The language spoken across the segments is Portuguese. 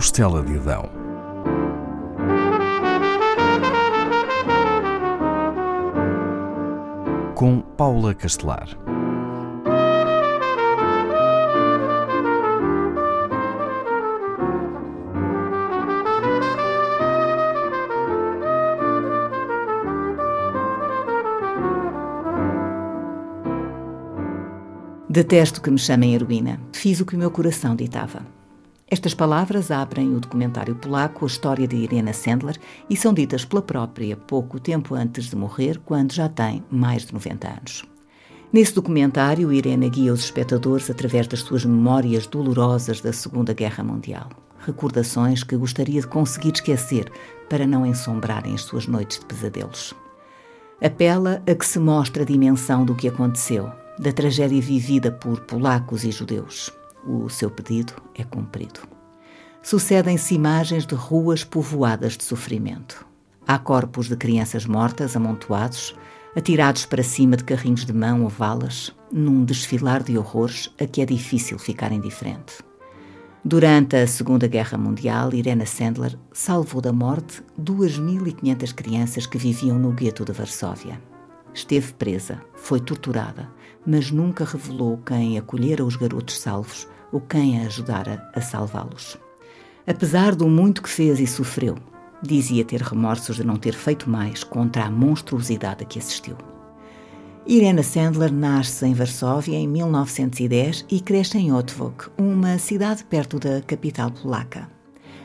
costela de Adão. Com Paula Castelar. Detesto que me chamem heroína. Fiz o que o meu coração ditava. Estas palavras abrem o documentário polaco A História de Irena Sandler e são ditas pela própria pouco tempo antes de morrer, quando já tem mais de 90 anos. Nesse documentário, Irena guia os espectadores através das suas memórias dolorosas da Segunda Guerra Mundial. Recordações que gostaria de conseguir esquecer para não ensombrarem as suas noites de pesadelos. Apela a que se mostre a dimensão do que aconteceu, da tragédia vivida por polacos e judeus. O seu pedido é cumprido. Sucedem-se imagens de ruas povoadas de sofrimento. Há corpos de crianças mortas amontoados, atirados para cima de carrinhos de mão ou valas, num desfilar de horrores a que é difícil ficar indiferente. Durante a Segunda Guerra Mundial, Irena Sandler salvou da morte 2.500 crianças que viviam no gueto de Varsóvia. Esteve presa, foi torturada, mas nunca revelou quem acolhera os garotos salvos ou quem a ajudara a salvá-los. Apesar do muito que fez e sofreu, dizia ter remorsos de não ter feito mais contra a monstruosidade a que assistiu. Irena Sandler nasce em Varsóvia em 1910 e cresce em Otwok, uma cidade perto da capital polaca.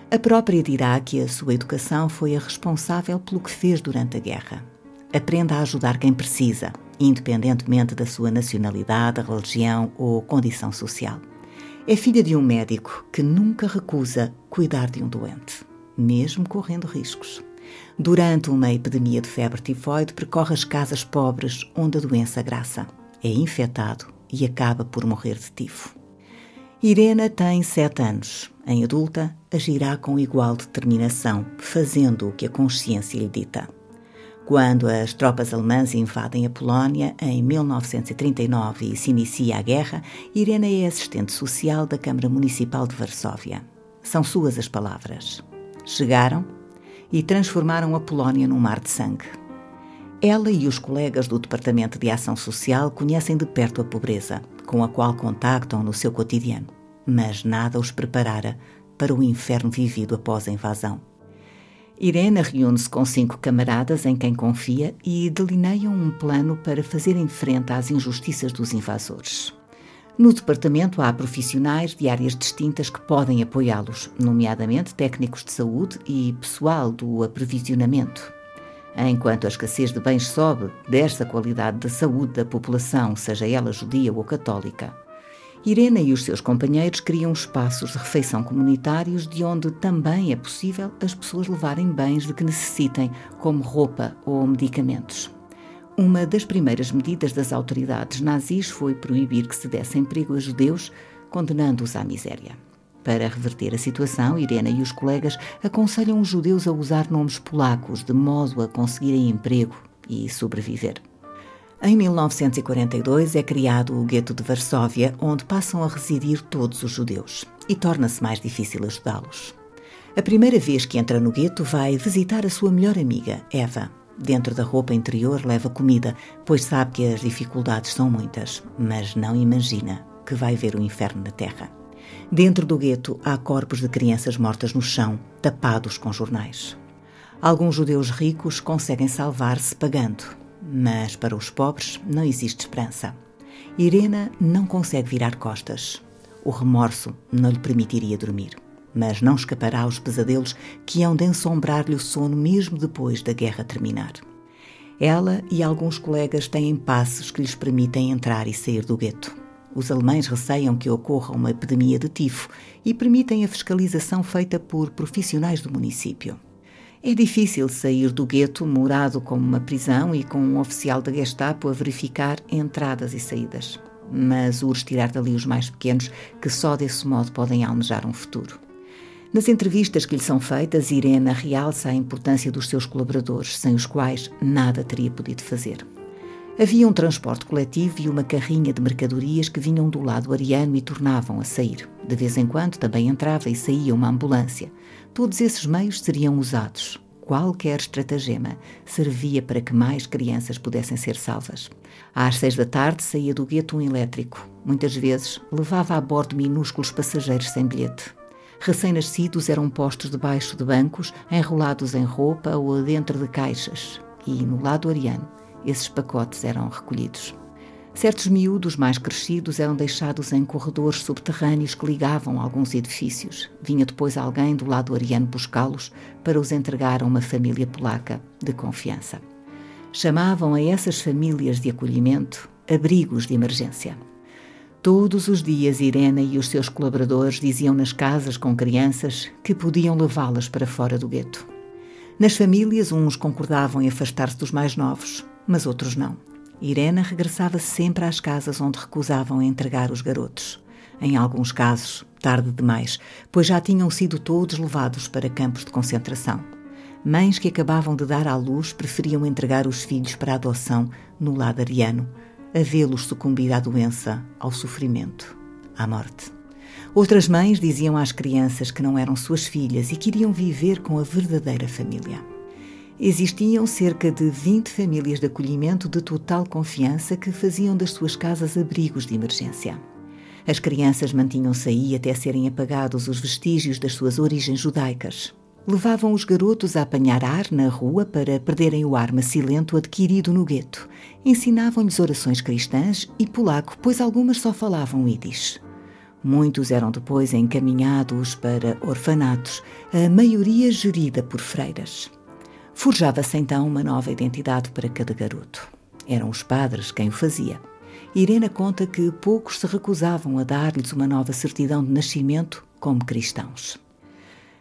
A própria dirá que a sua educação foi a responsável pelo que fez durante a guerra. Aprenda a ajudar quem precisa, independentemente da sua nacionalidade, religião ou condição social. É filha de um médico que nunca recusa cuidar de um doente, mesmo correndo riscos. Durante uma epidemia de febre tifoide, percorre as casas pobres onde a doença graça. É infectado e acaba por morrer de tifo. Irena tem sete anos. Em adulta, agirá com igual determinação, fazendo o que a consciência lhe dita. Quando as tropas alemãs invadem a Polónia em 1939 e se inicia a guerra, Irena é assistente social da Câmara Municipal de Varsóvia. São suas as palavras. Chegaram e transformaram a Polónia num mar de sangue. Ela e os colegas do Departamento de Ação Social conhecem de perto a pobreza, com a qual contactam no seu cotidiano, mas nada os preparara para o inferno vivido após a invasão. Irena reúne-se com cinco camaradas em quem confia e delineiam um plano para fazerem frente às injustiças dos invasores. No departamento há profissionais de áreas distintas que podem apoiá-los, nomeadamente técnicos de saúde e pessoal do aprovisionamento. Enquanto a escassez de bens sobe, desce a qualidade da saúde da população, seja ela judia ou católica. Irena e os seus companheiros criam espaços de refeição comunitários de onde também é possível as pessoas levarem bens de que necessitem, como roupa ou medicamentos. Uma das primeiras medidas das autoridades nazis foi proibir que se desse emprego a judeus, condenando-os à miséria. Para reverter a situação, Irena e os colegas aconselham os judeus a usar nomes polacos de modo a conseguirem emprego e sobreviver. Em 1942 é criado o gueto de Varsóvia, onde passam a residir todos os judeus, e torna-se mais difícil ajudá-los. A primeira vez que entra no gueto vai visitar a sua melhor amiga, Eva. Dentro da roupa interior leva comida, pois sabe que as dificuldades são muitas, mas não imagina que vai ver o inferno na terra. Dentro do gueto há corpos de crianças mortas no chão, tapados com jornais. Alguns judeus ricos conseguem salvar-se pagando, mas para os pobres não existe esperança. Irena não consegue virar costas. O remorso não lhe permitiria dormir, mas não escapará aos pesadelos que hão de ensombrar-lhe o sono mesmo depois da guerra terminar. Ela e alguns colegas têm passos que lhes permitem entrar e sair do gueto. Os alemães receiam que ocorra uma epidemia de tifo e permitem a fiscalização feita por profissionais do município. É difícil sair do gueto morado como uma prisão e com um oficial da Gestapo a verificar entradas e saídas. Mas urge tirar dali os mais pequenos, que só desse modo podem almejar um futuro. Nas entrevistas que lhe são feitas, Irena realça a importância dos seus colaboradores, sem os quais nada teria podido fazer. Havia um transporte coletivo e uma carrinha de mercadorias que vinham do lado ariano e tornavam a sair. De vez em quando também entrava e saía uma ambulância. Todos esses meios seriam usados. Qualquer estratagema servia para que mais crianças pudessem ser salvas. Às seis da tarde saía do gueto um elétrico. Muitas vezes levava a bordo minúsculos passageiros sem bilhete. Recém-nascidos eram postos debaixo de bancos, enrolados em roupa ou dentro de caixas. E no lado ariano, esses pacotes eram recolhidos. Certos miúdos mais crescidos eram deixados em corredores subterrâneos que ligavam alguns edifícios. Vinha depois alguém do lado ariano buscá-los para os entregar a uma família polaca de confiança. Chamavam a essas famílias de acolhimento abrigos de emergência. Todos os dias, Irena e os seus colaboradores diziam nas casas com crianças que podiam levá-las para fora do gueto. Nas famílias, uns concordavam em afastar-se dos mais novos, mas outros não. Irena regressava sempre às casas onde recusavam entregar os garotos. Em alguns casos, tarde demais, pois já tinham sido todos levados para campos de concentração. Mães que acabavam de dar à luz preferiam entregar os filhos para adoção no lado ariano a vê-los sucumbir à doença, ao sofrimento, à morte. Outras mães diziam às crianças que não eram suas filhas e queriam viver com a verdadeira família. Existiam cerca de 20 famílias de acolhimento de total confiança que faziam das suas casas abrigos de emergência. As crianças mantinham-se aí até serem apagados os vestígios das suas origens judaicas levavam os garotos a apanhar ar na rua para perderem o ar macilento adquirido no gueto. Ensinavam-lhes orações cristãs e polaco, pois algumas só falavam ídis. Muitos eram depois encaminhados para orfanatos, a maioria gerida por freiras. Forjava-se então uma nova identidade para cada garoto. Eram os padres quem o fazia. Irena conta que poucos se recusavam a dar-lhes uma nova certidão de nascimento como cristãos.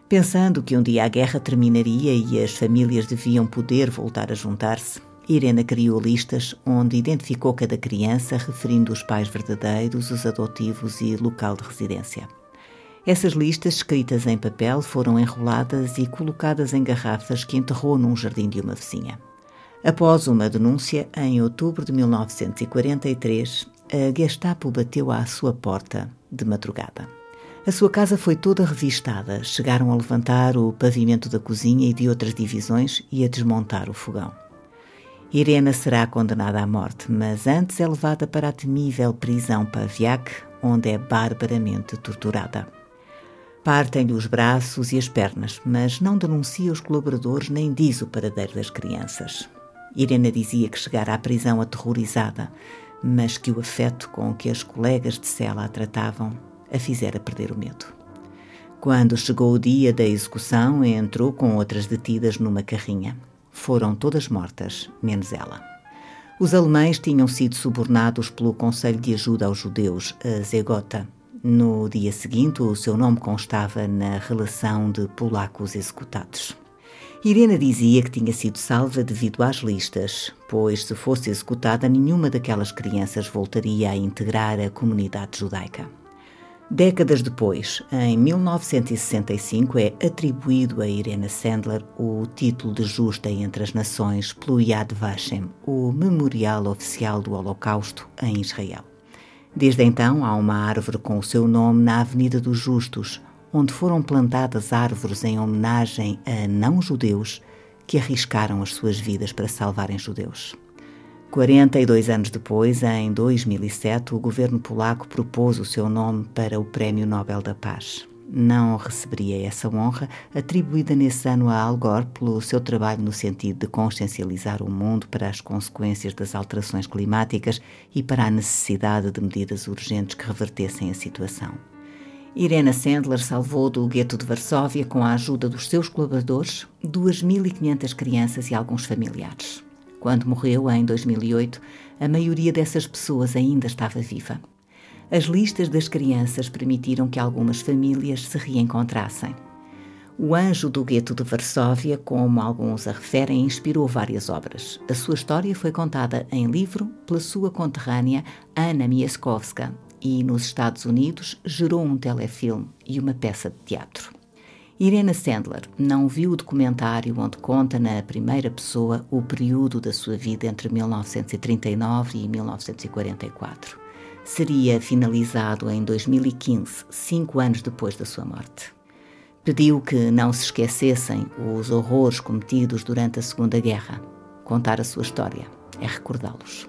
Pensando que um dia a guerra terminaria e as famílias deviam poder voltar a juntar-se, Irena criou listas onde identificou cada criança, referindo os pais verdadeiros, os adotivos e local de residência. Essas listas, escritas em papel, foram enroladas e colocadas em garrafas que enterrou num jardim de uma vizinha. Após uma denúncia, em outubro de 1943, a Gestapo bateu à sua porta de madrugada. A sua casa foi toda revistada. Chegaram a levantar o pavimento da cozinha e de outras divisões e a desmontar o fogão. Irena será condenada à morte, mas antes é levada para a temível prisão Paviak, onde é barbaramente torturada. Partem-lhe os braços e as pernas, mas não denuncia os colaboradores nem diz o paradeiro das crianças. Irena dizia que chegara à prisão aterrorizada, mas que o afeto com que as colegas de cela a tratavam a fizera perder o medo. Quando chegou o dia da execução, entrou com outras detidas numa carrinha. Foram todas mortas, menos ela. Os alemães tinham sido subornados pelo Conselho de Ajuda aos Judeus, a Zegota. No dia seguinte, o seu nome constava na relação de polacos executados. Irena dizia que tinha sido salva devido às listas, pois se fosse executada, nenhuma daquelas crianças voltaria a integrar a comunidade judaica. Décadas depois, em 1965, é atribuído a Irena Sandler o título de Justa entre as Nações pelo Yad Vashem, o memorial oficial do Holocausto em Israel. Desde então, há uma árvore com o seu nome na Avenida dos Justos, onde foram plantadas árvores em homenagem a não-judeus que arriscaram as suas vidas para salvarem judeus. 42 anos depois, em 2007, o governo polaco propôs o seu nome para o Prémio Nobel da Paz. Não receberia essa honra, atribuída nesse ano a Al Gore pelo seu trabalho no sentido de consciencializar o mundo para as consequências das alterações climáticas e para a necessidade de medidas urgentes que revertessem a situação. Irena Sandler salvou do gueto de Varsóvia, com a ajuda dos seus colaboradores, 2.500 crianças e alguns familiares. Quando morreu, em 2008, a maioria dessas pessoas ainda estava viva. As listas das crianças permitiram que algumas famílias se reencontrassem. O Anjo do Gueto de Varsóvia, como alguns a referem, inspirou várias obras. A sua história foi contada em livro pela sua conterrânea Anna Mieskowska e, nos Estados Unidos, gerou um telefilme e uma peça de teatro. Irena Sandler não viu o documentário onde conta na primeira pessoa o período da sua vida entre 1939 e 1944. Seria finalizado em 2015, cinco anos depois da sua morte. Pediu que não se esquecessem os horrores cometidos durante a Segunda Guerra. Contar a sua história é recordá-los.